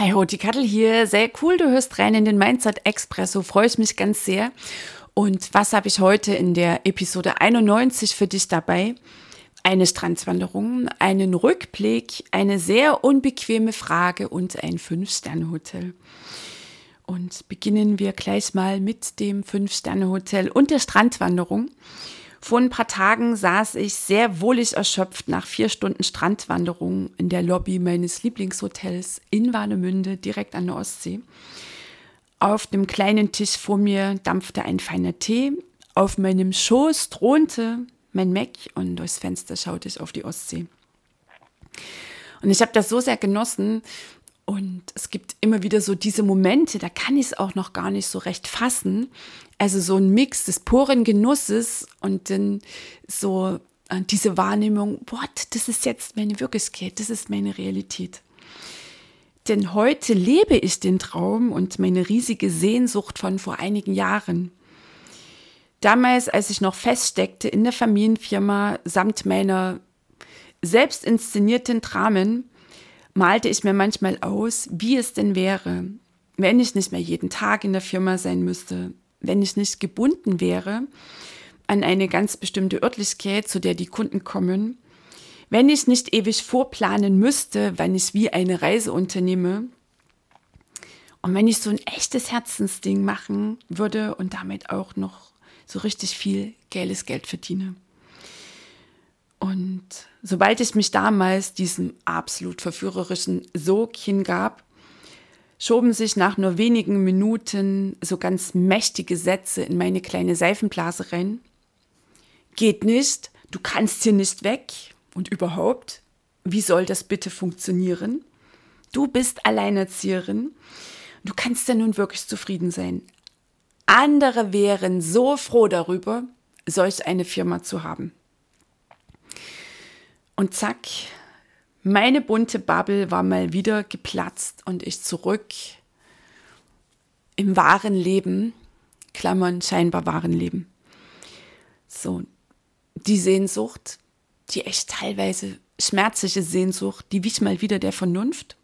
Hi ho, die Kattel hier. Sehr cool, du hörst rein in den Mindset Expresso. Freue ich mich ganz sehr. Und was habe ich heute in der Episode 91 für dich dabei? Eine Strandwanderung, einen Rückblick, eine sehr unbequeme Frage und ein Fünf-Sterne-Hotel. Und beginnen wir gleich mal mit dem Fünf-Sterne-Hotel und der Strandwanderung. Vor ein paar Tagen saß ich sehr wohlig erschöpft nach vier Stunden Strandwanderung in der Lobby meines Lieblingshotels in Warnemünde, direkt an der Ostsee. Auf dem kleinen Tisch vor mir dampfte ein feiner Tee. Auf meinem Schoß thronte mein Mac und durchs Fenster schaute ich auf die Ostsee. Und ich habe das so sehr genossen. Und es gibt immer wieder so diese Momente, da kann ich es auch noch gar nicht so recht fassen, also so ein Mix des puren Genusses und dann so äh, diese Wahrnehmung, what, das ist jetzt meine Wirklichkeit, das ist meine Realität. Denn heute lebe ich den Traum und meine riesige Sehnsucht von vor einigen Jahren. Damals, als ich noch feststeckte in der Familienfirma samt meiner selbst inszenierten Dramen, malte ich mir manchmal aus, wie es denn wäre, wenn ich nicht mehr jeden Tag in der Firma sein müsste, wenn ich nicht gebunden wäre an eine ganz bestimmte Örtlichkeit, zu der die Kunden kommen, wenn ich nicht ewig vorplanen müsste, wann ich wie eine Reise unternehme und wenn ich so ein echtes Herzensding machen würde und damit auch noch so richtig viel geiles Geld verdiene. Und sobald ich mich damals diesem absolut verführerischen Sog hingab, schoben sich nach nur wenigen Minuten so ganz mächtige Sätze in meine kleine Seifenblase rein. Geht nicht, du kannst hier nicht weg. Und überhaupt, wie soll das bitte funktionieren? Du bist Alleinerzieherin. Du kannst ja nun wirklich zufrieden sein. Andere wären so froh darüber, solch eine Firma zu haben. Und zack, meine bunte Bubble war mal wieder geplatzt und ich zurück im wahren Leben, Klammern, scheinbar wahren Leben. So, die Sehnsucht, die echt teilweise schmerzliche Sehnsucht, die wich mal wieder der Vernunft.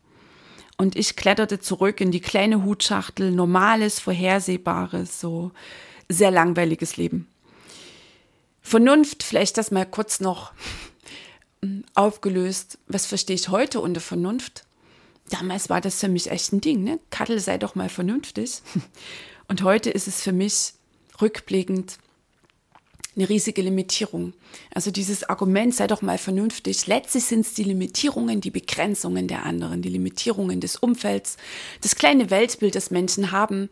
Und ich kletterte zurück in die kleine Hutschachtel, normales, vorhersehbares, so sehr langweiliges Leben. Vernunft, vielleicht das mal kurz noch aufgelöst, was verstehe ich heute unter Vernunft. Damals war das für mich echt ein Ding, ne? Kattel sei doch mal vernünftig. Und heute ist es für mich rückblickend eine riesige Limitierung. Also dieses Argument sei doch mal vernünftig. Letztlich sind es die Limitierungen, die Begrenzungen der anderen, die Limitierungen des Umfelds, das kleine Weltbild, das Menschen haben,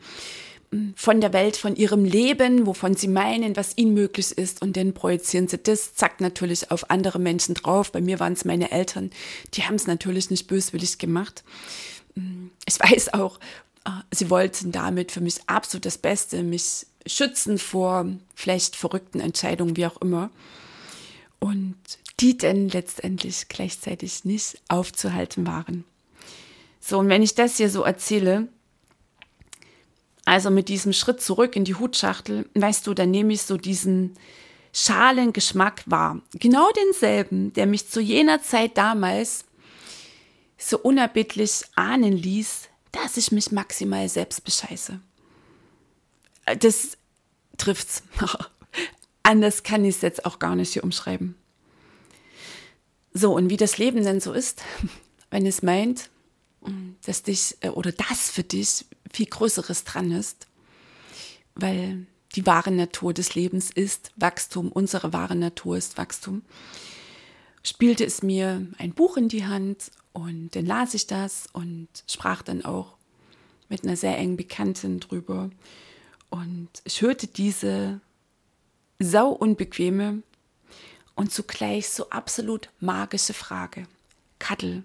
von der Welt, von ihrem Leben, wovon sie meinen, was ihnen möglich ist. Und dann projizieren sie das, zack, natürlich auf andere Menschen drauf. Bei mir waren es meine Eltern, die haben es natürlich nicht böswillig gemacht. Ich weiß auch, äh, sie wollten damit für mich absolut das Beste, mich schützen vor vielleicht verrückten Entscheidungen, wie auch immer. Und die dann letztendlich gleichzeitig nicht aufzuhalten waren. So, und wenn ich das hier so erzähle, also mit diesem Schritt zurück in die Hutschachtel, weißt du, dann nehme ich so diesen Schalengeschmack wahr. Genau denselben, der mich zu jener Zeit damals so unerbittlich ahnen ließ, dass ich mich maximal selbst bescheiße. Das trifft's. Anders kann ich es jetzt auch gar nicht hier umschreiben. So, und wie das Leben denn so ist, wenn es meint, dass dich äh, oder das für dich viel Größeres dran ist, weil die wahre Natur des Lebens ist Wachstum, unsere wahre Natur ist Wachstum, spielte es mir ein Buch in die Hand und dann las ich das und sprach dann auch mit einer sehr engen Bekannten drüber. Und ich hörte diese sau unbequeme und zugleich so absolut magische Frage. Kattel,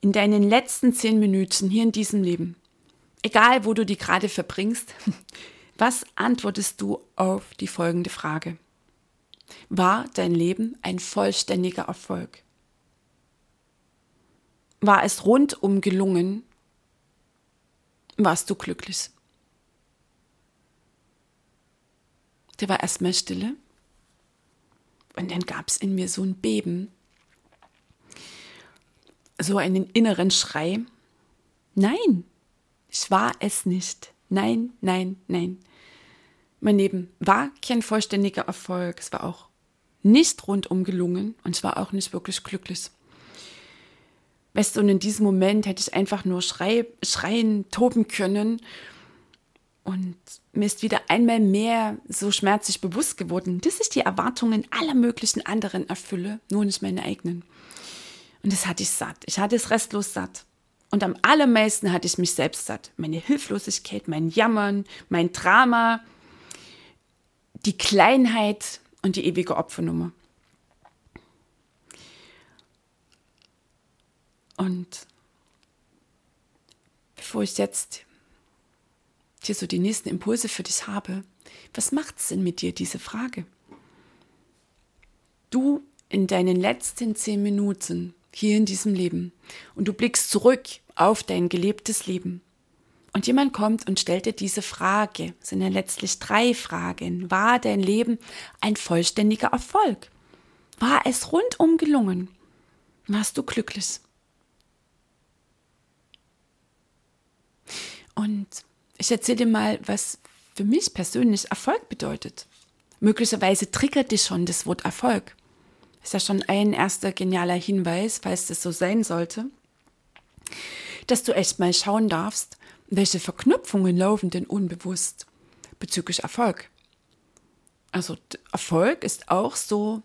in deinen letzten zehn Minuten hier in diesem Leben, egal wo du die gerade verbringst, was antwortest du auf die folgende Frage? War dein Leben ein vollständiger Erfolg? War es rundum gelungen? Warst du glücklich? Der war erstmal stille. Und dann gab es in mir so ein Beben, so einen inneren Schrei. Nein, ich war es nicht. Nein, nein, nein. Mein Leben war kein vollständiger Erfolg. Es war auch nicht rundum gelungen und ich war auch nicht wirklich glücklich. Weißt du, und in diesem Moment hätte ich einfach nur schrei, schreien, toben können. Und mir ist wieder einmal mehr so schmerzlich bewusst geworden, dass ich die Erwartungen aller möglichen anderen erfülle, nur nicht meine eigenen. Und das hatte ich satt. Ich hatte es restlos satt. Und am allermeisten hatte ich mich selbst satt. Meine Hilflosigkeit, mein Jammern, mein Drama, die Kleinheit und die ewige Opfernummer. Und bevor ich jetzt hier so die nächsten Impulse für dich habe, was macht es denn mit dir, diese Frage? Du in deinen letzten zehn Minuten hier in diesem Leben und du blickst zurück auf dein gelebtes Leben. Und jemand kommt und stellt dir diese Frage, es sind ja letztlich drei Fragen. War dein Leben ein vollständiger Erfolg? War es rundum gelungen? Warst du glücklich? Und ich erzähle dir mal, was für mich persönlich Erfolg bedeutet. Möglicherweise triggert dich schon das Wort Erfolg. Ist ja schon ein erster genialer Hinweis, falls das so sein sollte, dass du echt mal schauen darfst, welche Verknüpfungen laufen denn unbewusst bezüglich Erfolg. Also Erfolg ist auch so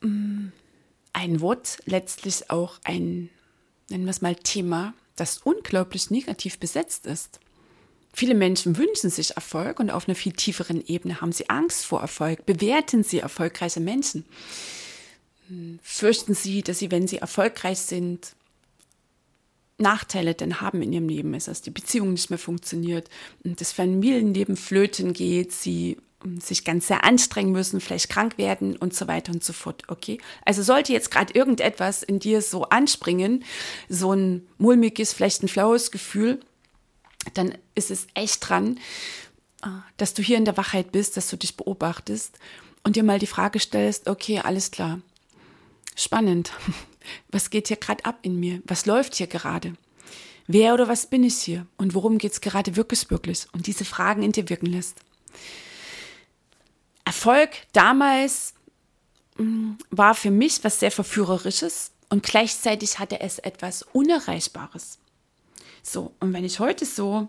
mm, ein Wort, letztlich auch ein, nennen wir es mal, Thema, das unglaublich negativ besetzt ist. Viele Menschen wünschen sich Erfolg und auf einer viel tieferen Ebene haben sie Angst vor Erfolg, bewerten sie erfolgreiche Menschen. Fürchten sie, dass sie, wenn sie erfolgreich sind, Nachteile denn haben in ihrem Leben, ist, dass die Beziehung nicht mehr funktioniert, das Familienleben flöten geht, sie ähm, sich ganz sehr anstrengen müssen, vielleicht krank werden und so weiter und so fort. Okay? Also sollte jetzt gerade irgendetwas in dir so anspringen, so ein mulmiges, vielleicht ein flaues Gefühl, dann ist es echt dran, äh, dass du hier in der Wachheit bist, dass du dich beobachtest und dir mal die Frage stellst, okay, alles klar. Spannend. Was geht hier gerade ab in mir? Was läuft hier gerade? Wer oder was bin ich hier? Und worum geht es gerade wirklich, wirklich? Und diese Fragen in dir wirken lässt. Erfolg damals mm, war für mich was sehr Verführerisches und gleichzeitig hatte es etwas Unerreichbares. So, und wenn ich heute so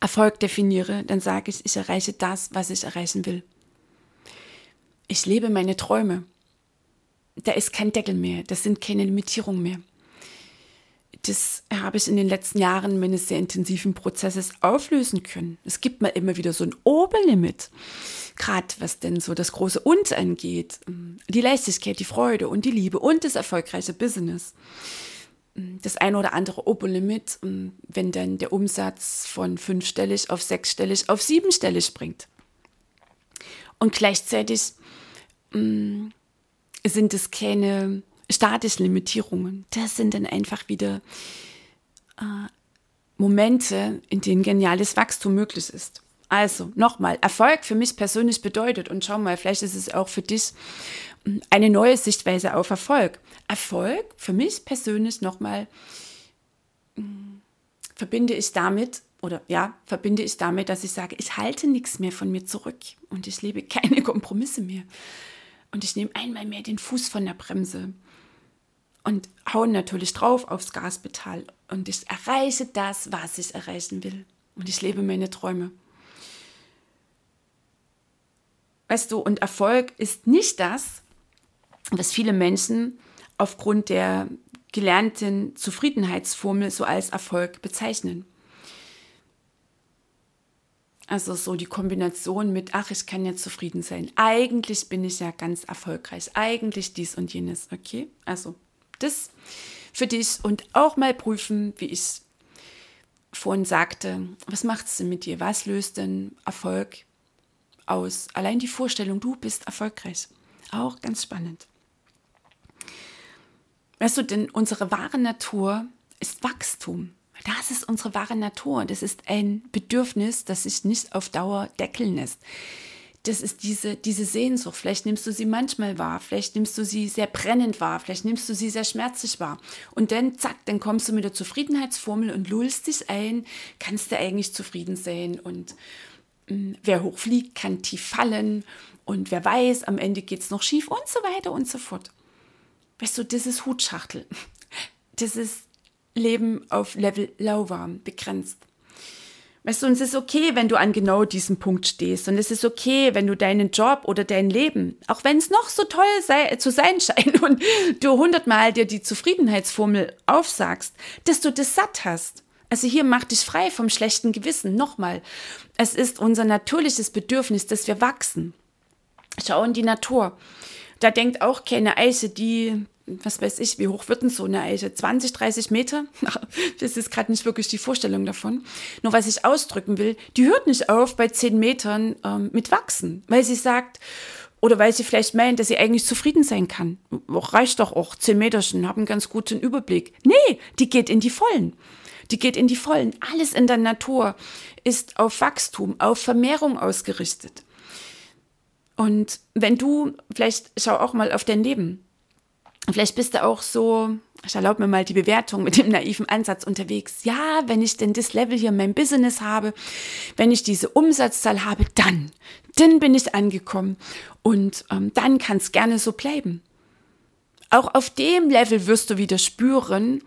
Erfolg definiere, dann sage ich, ich erreiche das, was ich erreichen will. Ich lebe meine Träume. Da ist kein Deckel mehr, das sind keine Limitierungen mehr. Das habe ich in den letzten Jahren meines sehr intensiven Prozesses auflösen können. Es gibt mal immer wieder so ein Oberlimit, gerade was denn so das große Und angeht. Die Leichtigkeit, die Freude und die Liebe und das erfolgreiche Business das eine oder andere Oberlimit, wenn dann der Umsatz von fünfstellig auf sechsstellig auf siebenstellig springt. Und gleichzeitig mh, sind es keine statischen Limitierungen. Das sind dann einfach wieder äh, Momente, in denen geniales Wachstum möglich ist. Also nochmal, Erfolg für mich persönlich bedeutet, und schau mal, vielleicht ist es auch für dich eine neue Sichtweise auf Erfolg. Erfolg für mich persönlich nochmal hm, verbinde ich damit, oder ja, verbinde ich damit, dass ich sage, ich halte nichts mehr von mir zurück und ich lebe keine Kompromisse mehr. Und ich nehme einmal mehr den Fuß von der Bremse und haue natürlich drauf aufs Gaspedal und ich erreiche das, was ich erreichen will. Und ich lebe meine Träume. Weißt du, und Erfolg ist nicht das, was viele Menschen aufgrund der gelernten Zufriedenheitsformel so als Erfolg bezeichnen. Also so die Kombination mit, ach, ich kann ja zufrieden sein. Eigentlich bin ich ja ganz erfolgreich. Eigentlich dies und jenes. Okay, also das für dich und auch mal prüfen, wie ich vorhin sagte, was macht es denn mit dir? Was löst denn Erfolg aus? Allein die Vorstellung, du bist erfolgreich. Auch ganz spannend. Weißt du, denn unsere wahre Natur ist Wachstum. Das ist unsere wahre Natur. Das ist ein Bedürfnis, das sich nicht auf Dauer deckeln lässt. Das ist diese, diese Sehnsucht. Vielleicht nimmst du sie manchmal wahr, vielleicht nimmst du sie sehr brennend wahr, vielleicht nimmst du sie sehr schmerzlich wahr. Und dann, zack, dann kommst du mit der Zufriedenheitsformel und lullst dich ein, kannst du eigentlich zufrieden sein. Und mh, hm, wer hochfliegt, kann tief fallen. Und wer weiß, am Ende geht es noch schief und so weiter und so fort. Weißt du, das ist Hutschachtel. Das ist Leben auf Level lauwarm begrenzt. Weißt du, und es ist okay, wenn du an genau diesem Punkt stehst. Und es ist okay, wenn du deinen Job oder dein Leben, auch wenn es noch so toll sei, zu sein scheint und du hundertmal dir die Zufriedenheitsformel aufsagst, dass du das satt hast. Also hier mach dich frei vom schlechten Gewissen. Nochmal, es ist unser natürliches Bedürfnis, dass wir wachsen. Schau in die Natur. Da denkt auch keine Eiche, die was weiß ich, wie hoch wird denn so eine Eiche? 20, 30 Meter? Das ist gerade nicht wirklich die Vorstellung davon. Nur was ich ausdrücken will, die hört nicht auf bei 10 Metern ähm, mit Wachsen, weil sie sagt, oder weil sie vielleicht meint, dass sie eigentlich zufrieden sein kann. Reicht doch auch, 10 Meterchen, haben einen ganz guten Überblick. Nee, die geht in die Vollen. Die geht in die Vollen. Alles in der Natur ist auf Wachstum, auf Vermehrung ausgerichtet. Und wenn du, vielleicht schau auch mal auf dein Leben. Vielleicht bist du auch so, ich erlaube mir mal die Bewertung mit dem naiven Ansatz unterwegs. Ja, wenn ich denn das Level hier in meinem Business habe, wenn ich diese Umsatzzahl habe, dann, dann bin ich angekommen und ähm, dann kann es gerne so bleiben. Auch auf dem Level wirst du wieder spüren,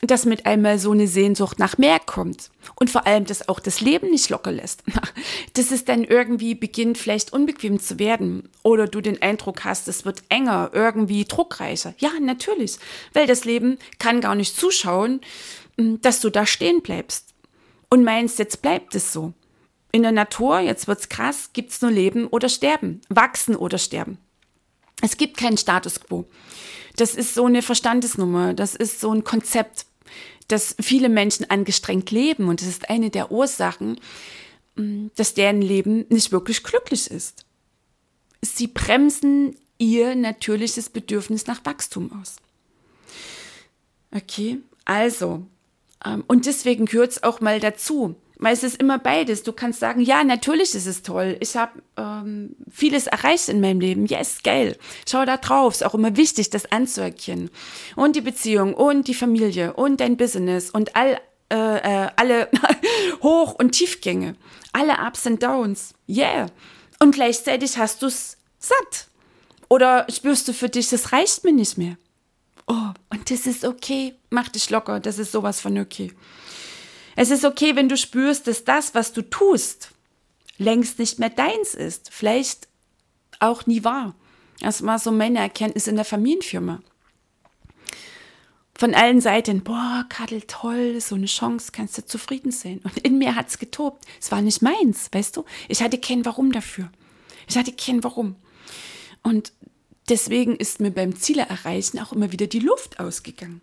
dass mit einmal so eine Sehnsucht nach mehr kommt. Und vor allem, dass auch das Leben nicht locker lässt. Dass es dann irgendwie beginnt, vielleicht unbequem zu werden. Oder du den Eindruck hast, es wird enger, irgendwie druckreicher. Ja, natürlich. Weil das Leben kann gar nicht zuschauen, mm, dass du da stehen bleibst. Und meinst, jetzt bleibt es so. In der Natur, jetzt wird's krass, gibt's nur Leben oder Sterben. Wachsen oder sterben. Es gibt keinen Status quo. Das ist so eine Verstandesnummer, das ist so ein Konzept, das viele Menschen angestrengt leben und das ist eine der Ursachen, mm, dass deren Leben nicht wirklich glücklich ist. Sie bremsen ihr natürliches Bedürfnis nach Wachstum aus. Okay, also, ähm, und deswegen gehört es auch mal dazu, weil es ist immer beides. Du kannst sagen, ja, natürlich ist es toll. Ich habe ähm, vieles erreicht in meinem Leben. Yes, geil. Schau da drauf. Ist auch immer wichtig, das anzuerkennen. Und die Beziehung und die Familie und dein Business und all, äh, äh, alle Hoch- und Tiefgänge. Alle Ups und Downs. Yeah. Und gleichzeitig hast du es satt. Oder spürst du für dich, das reicht mir nicht mehr. Oh, und das ist okay. Mach dich locker. Das ist sowas von okay. Es ist okay, wenn du spürst, dass das, was du tust, längst nicht mehr deins ist. Vielleicht auch nie war. Das war so meine Erkenntnis in der Familienfirma. Von allen Seiten, boah, Kadel, toll, so eine Chance, kannst du zufrieden sein. Und in mir hat es getobt. Es war nicht meins, weißt du? Ich hatte kein Warum dafür. Ich hatte kein Warum. Und deswegen ist mir beim Ziele erreichen auch immer wieder die Luft ausgegangen.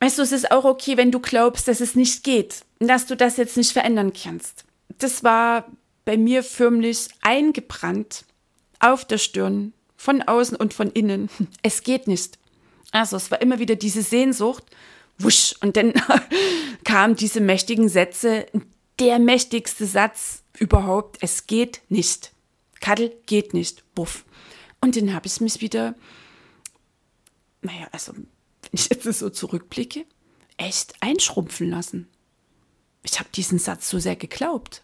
Weißt du, es ist auch okay, wenn du glaubst, dass es nicht geht, dass du das jetzt nicht verändern kannst. Das war bei mir förmlich eingebrannt auf der Stirn, von außen und von innen. Es geht nicht. Also es war immer wieder diese Sehnsucht, wusch, und dann kamen diese mächtigen Sätze, der mächtigste Satz überhaupt, es geht nicht. Kaddel geht nicht, buff. Und dann habe ich mich wieder, naja, also wenn ich jetzt so zurückblicke, echt einschrumpfen lassen. Ich habe diesen Satz so sehr geglaubt.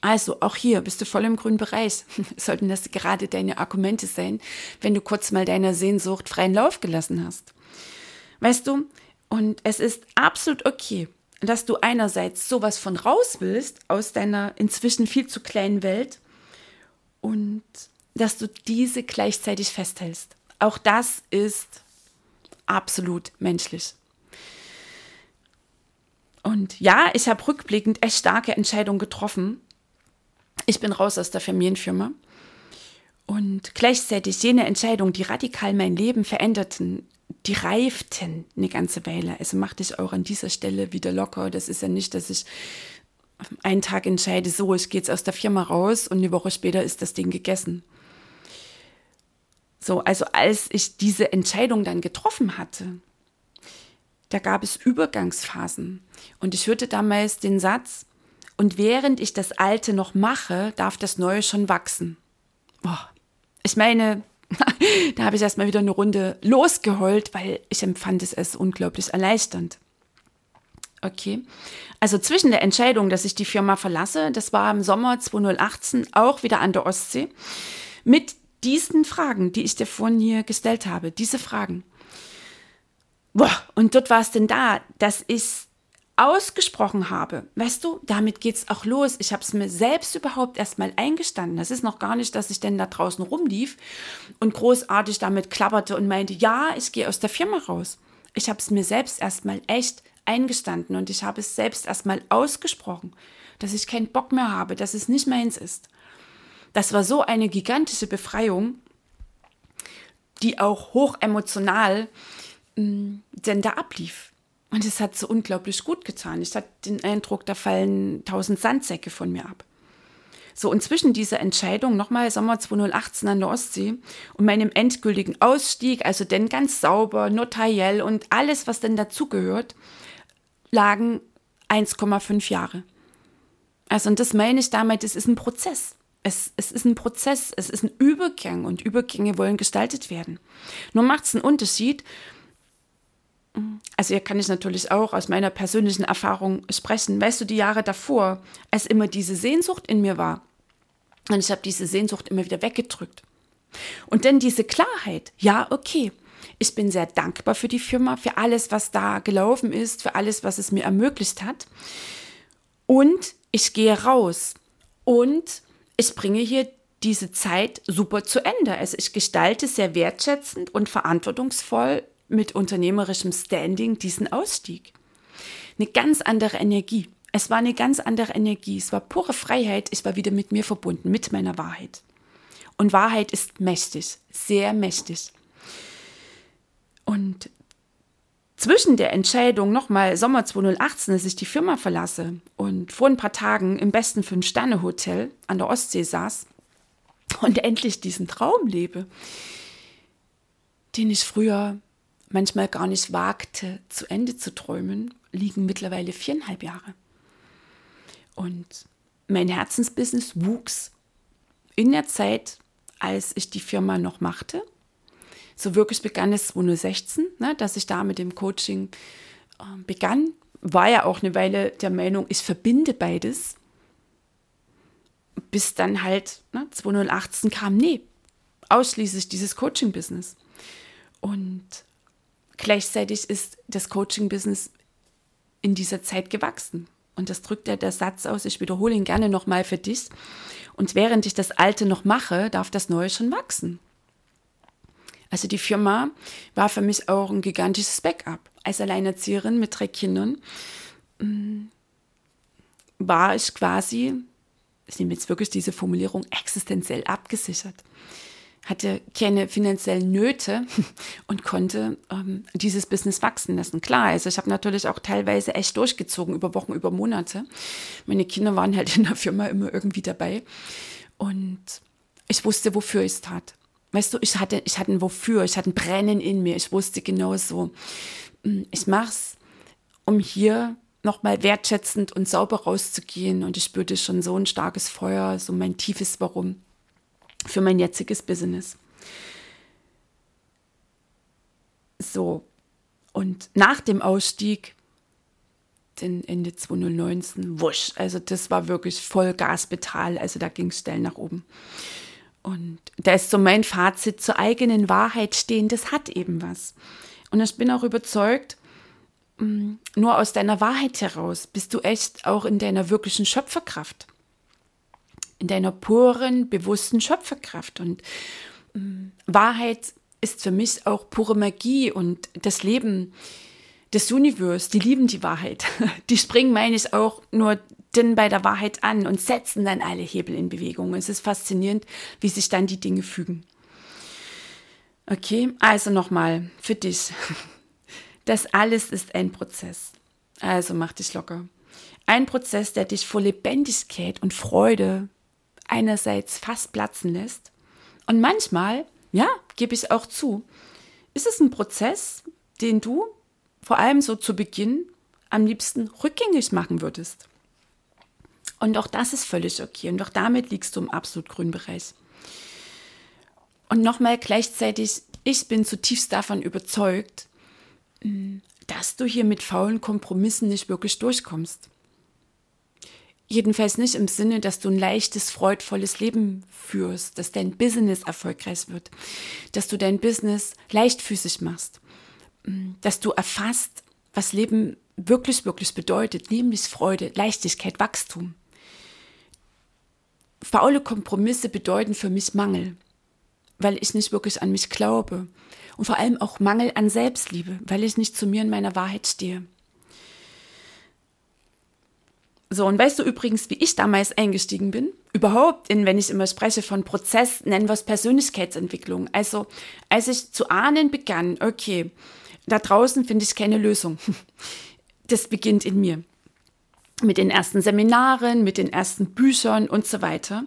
Also auch hier bist du voll im grünen Bereich. Sollten das gerade deine Argumente sein, wenn du kurz mal deiner Sehnsucht freien Lauf gelassen hast. Weißt du, und es ist absolut okay, dass du einerseits sowas von raus willst aus deiner inzwischen viel zu kleinen Welt und dass du diese gleichzeitig festhältst. Auch das ist absolut menschlich. Und ja, ich habe rückblickend echt starke Entscheidungen getroffen. Ich bin raus aus der Familienfirma. Und gleichzeitig jene Entscheidungen, die radikal mein Leben veränderten, die reiften eine ganze Weile. Also machte ich auch an dieser Stelle wieder locker. Das ist ja nicht, dass ich einen Tag entscheide, so, ich gehe jetzt aus der Firma raus und eine Woche später ist das Ding gegessen. So, also als ich diese Entscheidung dann getroffen hatte, da gab es Übergangsphasen. Und ich hörte damals den Satz, und während ich das Alte noch mache, darf das Neue schon wachsen. Boah. Ich meine, da habe ich erstmal wieder eine Runde losgeheult, weil ich empfand es als unglaublich erleichternd. Okay. Also zwischen der Entscheidung, dass ich die Firma verlasse, das war im Sommer 2018 auch wieder an der Ostsee, mit diesen Fragen, die ich dir vorhin hier gestellt habe, diese Fragen. Boah, und dort war es denn da, dass ich ausgesprochen habe. Weißt du, damit geht es auch los. Ich habe es mir selbst überhaupt erstmal eingestanden. Das ist noch gar nicht, dass ich denn da draußen rumlief und großartig damit klapperte und meinte, ja, ich gehe aus der Firma raus. Ich habe es mir selbst erstmal echt eingestanden und ich habe es selbst erstmal ausgesprochen, dass ich keinen Bock mehr habe, dass es nicht meins ist. Das war so eine gigantische Befreiung, die auch hoch emotional mm, denn da ablief. Und es hat so unglaublich gut getan. Ich hatte den Eindruck, da fallen tausend Sandsäcke von mir ab. So, und zwischen dieser Entscheidung, nochmal Sommer 2018 an der Ostsee, und meinem endgültigen Ausstieg, also denn ganz sauber, notariell und alles, was denn dazugehört, lagen 1,5 Jahre. Also, und das meine ich damit, es ist ein Prozess. Es, es ist ein Prozess, es ist ein Übergang und Übergänge wollen gestaltet werden. Nur macht es einen Unterschied, also hier kann ich natürlich auch aus meiner persönlichen Erfahrung sprechen. Weißt du, die Jahre davor, als immer diese Sehnsucht in mir war, und ich habe diese Sehnsucht immer wieder weggedrückt. Und dann diese Klarheit, ja, okay, ich bin sehr dankbar für die Firma, für alles, was da gelaufen ist, für alles, was es mir ermöglicht hat. Und ich gehe raus und ich bringe hier diese Zeit super zu Ende. Also ich gestalte sehr wertschätzend und verantwortungsvoll mit unternehmerischem Standing diesen Ausstieg. Eine ganz andere Energie. Es war eine ganz andere Energie. Es war pure Freiheit. Ich war wieder mit mir verbunden, mit meiner Wahrheit. Und Wahrheit ist mächtig, sehr mächtig. Und zwischen der Entscheidung, nochmal Sommer 2018, dass ich die Firma verlasse und vor ein paar Tagen im besten Fünf-Sterne-Hotel an der Ostsee saß und endlich diesen Traum lebe, den ich früher manchmal gar nicht wagte, zu Ende zu träumen, liegen mittlerweile viereinhalb Jahre. Und mein Herzensbusiness wuchs in der Zeit, als ich die Firma noch machte. So wirklich begann es 2016, ne, dass ich da mit dem Coaching äh, begann. War ja auch eine Weile der Meinung, ich verbinde beides. Bis dann halt ne, 2018 kam, nee, ausschließlich dieses Coaching-Business. Und Gleichzeitig ist das Coaching-Business in dieser Zeit gewachsen. Und das drückt ja der Satz aus, ich wiederhole ihn gerne nochmal für dich. Und während ich das Alte noch mache, darf das Neue schon wachsen. Also die Firma war für mich auch ein gigantisches Backup. Als Alleinerzieherin mit drei Kindern mm, war ich quasi, ich nehme jetzt wirklich diese Formulierung, existenziell abgesichert hatte keine finanziellen Nöte und konnte ähm, dieses Business wachsen lassen. Klar, also ich habe natürlich auch teilweise echt durchgezogen über Wochen, über Monate. Meine Kinder waren halt in der Firma immer irgendwie dabei und ich wusste, wofür ich es tat. Weißt du, ich hatte, ich hatte ein Wofür, ich hatte ein Brennen in mir. Ich wusste genau so, hm, ich mach's, um hier nochmal wertschätzend und sauber rauszugehen. Und ich spürte schon so ein starkes Feuer, so mein tiefes Warum für mein jetziges Business. So, und nach dem Ausstieg, den Ende 2019, wusch, also das war wirklich voll Gaspedal, also da ging es steil nach oben. Und da ist so mein Fazit zur eigenen Wahrheit stehen, das hat eben was. Und ich bin auch überzeugt, mm, nur aus deiner Wahrheit heraus bist du echt auch in deiner wirklichen Schöpferkraft in deiner puren, bewussten Schöpferkraft. Und äh, Wahrheit ist für mich auch pure Magie und das Leben, das Universum, die lieben die Wahrheit. Die springen, meine ich, auch nur denn bei der Wahrheit an und setzen dann alle Hebel in Bewegung. Es ist faszinierend, wie sich dann die Dinge fügen. Okay, also nochmal für dich. Das alles ist ein Prozess. Also mach dich locker. Ein Prozess, der dich vor Lebendigkeit und Freude einerseits fast platzen lässt. Und manchmal, ja, gebe ich auch zu, ist es ein Prozess, den du vor allem so zu Beginn am liebsten rückgängig machen würdest. Und auch das ist völlig okay. Und auch damit liegst du im absolut grünen Bereich. Und nochmal gleichzeitig, ich bin zutiefst davon überzeugt, mm, dass du hier mit faulen Kompromissen nicht wirklich durchkommst. Jedenfalls nicht im Sinne, dass du ein leichtes, freudvolles Leben führst, dass dein Business erfolgreich wird, dass du dein Business leichtfüßig machst, dass du erfasst, was Leben wirklich, wirklich bedeutet, nämlich Freude, Leichtigkeit, Wachstum. Faule Kompromisse bedeuten für mich Mangel, weil ich nicht wirklich an mich glaube. Und vor allem auch Mangel an Selbstliebe, weil ich nicht zu mir in meiner Wahrheit stehe. So, und weißt du übrigens, wie ich damals eingestiegen bin? Überhaupt, in, wenn ich immer spreche von Prozess, nennen wir es Persönlichkeitsentwicklung. Also, als ich zu ahnen begann, okay, da draußen finde ich keine Lösung. Das beginnt in mir. Mit den ersten Seminaren, mit den ersten Büchern und so weiter.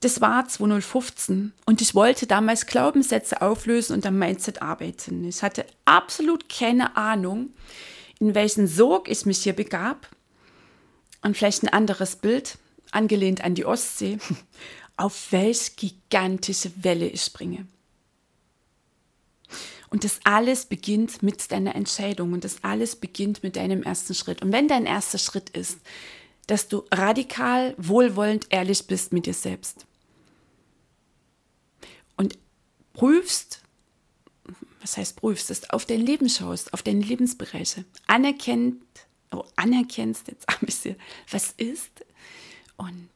Das war 2015 und ich wollte damals Glaubenssätze auflösen und am Mindset arbeiten. Ich hatte absolut keine Ahnung, in welchen Sog ich mich hier begab. Und vielleicht ein anderes Bild, angelehnt an die Ostsee, auf welch gigantische Welle ich springe. Und das alles beginnt mit deiner Entscheidung und das alles beginnt mit deinem ersten Schritt. Und wenn dein erster Schritt ist, dass du radikal, wohlwollend, ehrlich bist mit dir selbst. Und prüfst, was heißt prüfst, dass du auf dein Leben schaust, auf deine Lebensbereiche, anerkennt, oh, anerkennst, jetzt ein bisschen, was ist und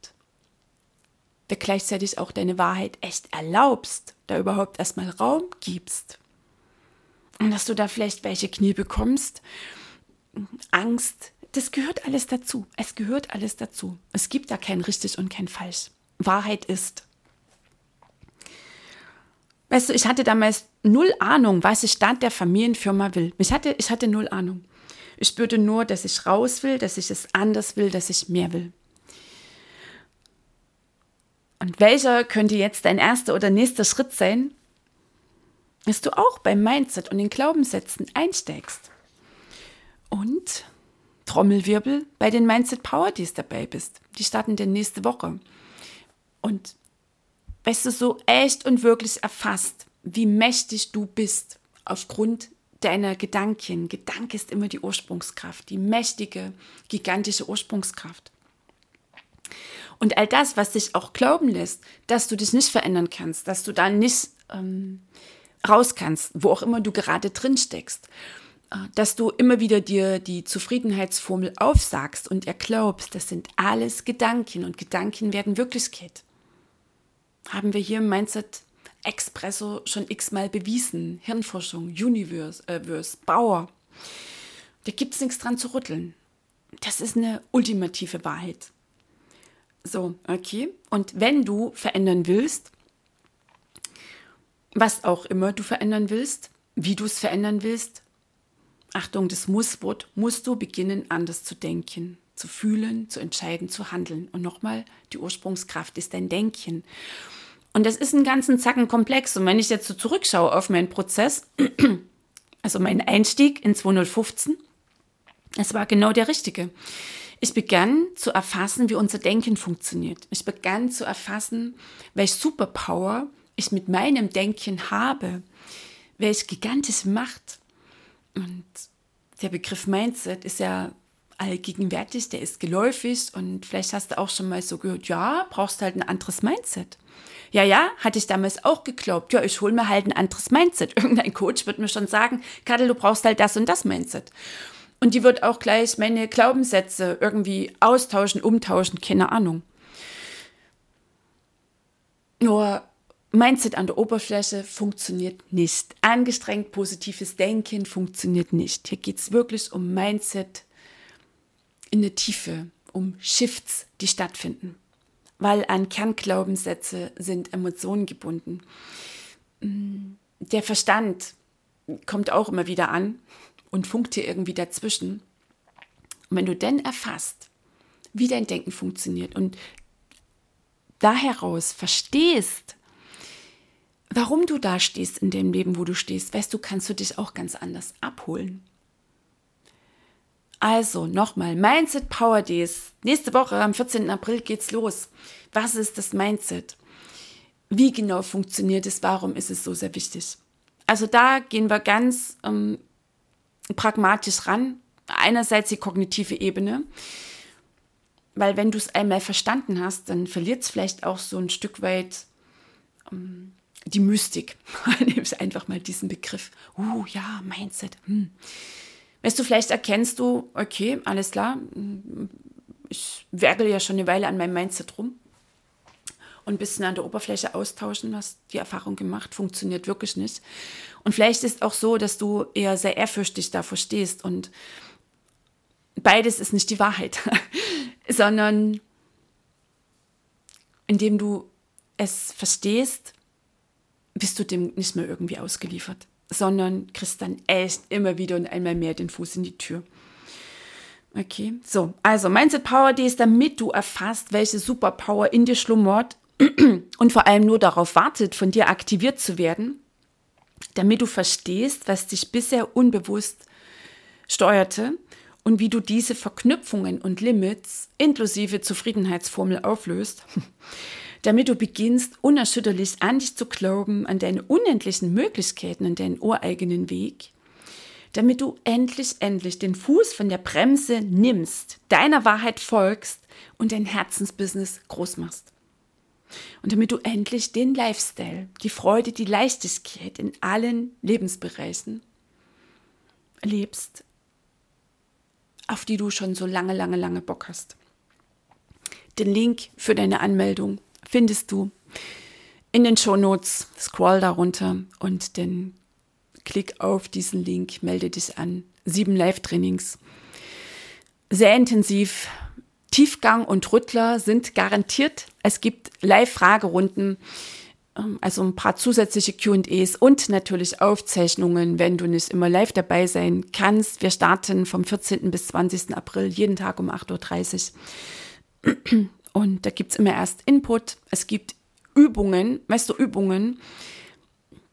der gleichzeitig auch deine Wahrheit echt erlaubst, da überhaupt erstmal Raum gibst dass du da vielleicht welche Knie bekommst, Angst, das gehört alles dazu. Es gehört alles dazu. Es gibt da kein richtig und kein falsch. Wahrheit ist. Weißt du, ich hatte damals null Ahnung, was ich Stand der Familienfirma will. Ich hatte, ich hatte null Ahnung. Ich spürte nur, dass ich raus will, dass ich es anders will, dass ich mehr will. Und welcher könnte jetzt dein erster oder nächster Schritt sein? Dass du auch beim Mindset und den Glaubenssätzen einsteigst. Und Trommelwirbel bei den Mindset Power Days dabei bist. Die starten denn nächste Woche. Und weißt du, so echt und wirklich erfasst, wie mächtig du bist aufgrund deiner Gedanken. Gedanke ist immer die Ursprungskraft, die mächtige, gigantische Ursprungskraft. Und all das, was dich auch glauben lässt, dass du dich nicht verändern kannst, dass du da nicht ähm, raus kannst, wo auch immer du gerade drin steckst. Äh, dass du immer wieder dir die Zufriedenheitsformel aufsagst und erglaubst, das sind alles Gedanken und Gedanken werden Wirklichkeit. Haben wir hier im Mindset Expresso schon x-mal bewiesen. Hirnforschung, Universe, äh, Verse, Bauer. Da gibt es nichts dran zu rütteln. Das ist eine ultimative Wahrheit. So, okay. Und wenn du verändern willst, was auch immer du verändern willst, wie du es verändern willst. Achtung, das Musswort, musst du beginnen, anders zu denken, zu fühlen, zu entscheiden, zu handeln. Und nochmal, die Ursprungskraft ist dein Denken. Und das ist ein ganzen Zacken komplex. Und wenn ich jetzt so zurückschaue auf meinen Prozess, also meinen Einstieg in 2015, es war genau der richtige. Ich begann zu erfassen, wie unser Denken funktioniert. Ich begann zu erfassen, welche Superpower ich mit meinem Denken habe, welche gigantische Macht. Und der Begriff Mindset ist ja allgegenwärtig, der ist geläufig und vielleicht hast du auch schon mal so gehört, ja, brauchst halt ein anderes Mindset. Ja, ja, hatte ich damals auch geglaubt. Ja, ich hole mir halt ein anderes Mindset. Irgendein Coach wird mir schon sagen, Kadel, du brauchst halt das und das Mindset. Und die wird auch gleich meine Glaubenssätze irgendwie austauschen, umtauschen, keine Ahnung. Nur Mindset an der Oberfläche funktioniert nicht. Angestrengt positives Denken funktioniert nicht. Hier geht es wirklich um Mindset in der Tiefe, um Shifts, die stattfinden. Weil an Kernglaubenssätze sind Emotionen gebunden. Mm, der Verstand kommt auch immer wieder an und funkt hier irgendwie dazwischen. Und wenn du denn erfasst, wie dein Denken funktioniert und da heraus verstehst, warum du da stehst in dem Leben, wo du stehst, weißt du, kannst du dich auch ganz anders abholen. Also nochmal, Mindset Power Days. Nächste Woche am 14. April geht's los. Was ist das Mindset? Wie genau funktioniert es? Warum ist es so sehr wichtig? Also da gehen wir ganz ähm, pragmatisch ran. Einerseits die kognitive Ebene, weil wenn du es einmal verstanden hast, dann verliert es vielleicht auch so ein Stück weit ähm, die Mystik. Nimm einfach mal diesen Begriff. Uh, ja, Mindset. Hm. Weißt du, vielleicht erkennst du, okay, alles klar, ich werkel ja schon eine Weile an meinem Mindset rum und ein bisschen an der Oberfläche austauschen, hast die Erfahrung gemacht, funktioniert wirklich nicht. Und vielleicht ist auch so, dass du eher sehr ehrfürchtig davor stehst und beides ist nicht die Wahrheit, sondern indem du es verstehst, bist du dem nicht mehr irgendwie ausgeliefert, sondern kriegst dann echt immer wieder und einmal mehr den Fuß in die Tür. Okay, so, also Mindset Power Day ist, damit du erfasst, welche Superpower in dir schlummert und vor allem nur darauf wartet, von dir aktiviert zu werden, damit du verstehst, was dich bisher unbewusst steuerte und wie du diese Verknüpfungen und Limits inklusive Zufriedenheitsformel auflöst, damit du beginnst, unerschütterlich an dich zu glauben, an deine unendlichen Möglichkeiten, an deinen ureigenen Weg, damit du endlich, endlich den Fuß von der Bremse nimmst, deiner Wahrheit folgst und dein Herzensbusiness groß machst. Und damit du endlich den Lifestyle, die Freude, die Leichtigkeit in allen Lebensbereichen lebst, auf die du schon so lange, lange, lange Bock hast. Den Link für deine Anmeldung findest du in den Show Notes. Scroll darunter und dann klick auf diesen Link, melde dich an. Sieben Live-Trainings. Sehr intensiv. Tiefgang und Rüttler sind garantiert. Es gibt Live-Fragerunden ähm, also ein paar zusätzliche QAs und natürlich Aufzeichnungen, wenn du nicht immer live dabei sein kannst. Wir starten vom 14. bis 20. April jeden Tag um 8.30 Uhr. Und da gibt es immer erst Input. Es gibt Übungen, weißt du, Übungen,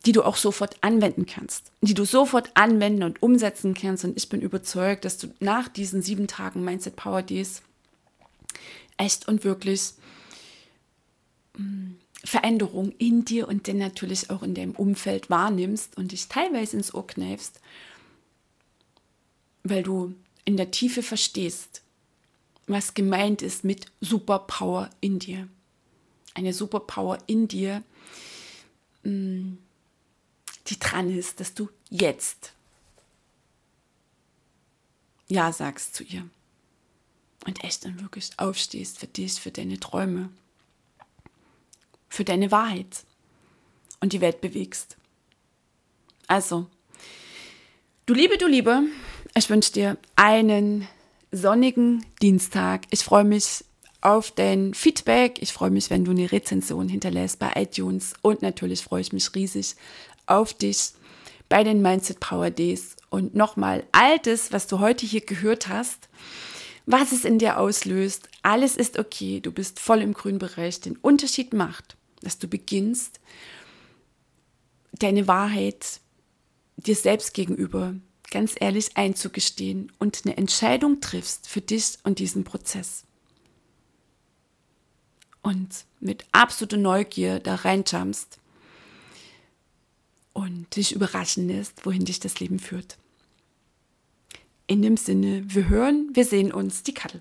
die du auch sofort anwenden kannst, die du sofort anwenden und umsetzen kannst. Und ich bin überzeugt, dass du nach diesen sieben Tagen Mindset Power Days echt und wirklich mm, Veränderung in dir und dann natürlich auch in deinem Umfeld wahrnimmst und dich teilweise ins Ohr kneifst, weil du in der Tiefe verstehst, was gemeint ist mit Superpower in dir. Eine Superpower in dir, mm, die dran ist, dass du jetzt Ja sagst zu ihr und echt dann wirklich aufstehst für dich, für deine Träume für deine Wahrheit und die Welt bewegst. Also, du Liebe, du Liebe, ich wünsche dir einen sonnigen Dienstag. Ich freue mich auf dein Feedback. Ich freue mich, wenn du eine Rezension hinterlässt bei iTunes. Und natürlich freue ich mich riesig auf dich bei den Mindset Power Days. Und nochmal, all das, was du heute hier gehört hast, was es in dir auslöst, alles ist okay. Du bist voll im grünen Bereich. Den Unterschied macht, dass du beginnst, deine Wahrheit dir selbst gegenüber ganz ehrlich einzugestehen und eine Entscheidung triffst für dich und diesen Prozess. Und mit absoluter Neugier da reinjumpst und dich überraschen lässt, wohin dich das Leben führt. In dem Sinne, wir hören, wir sehen uns, die Kattel.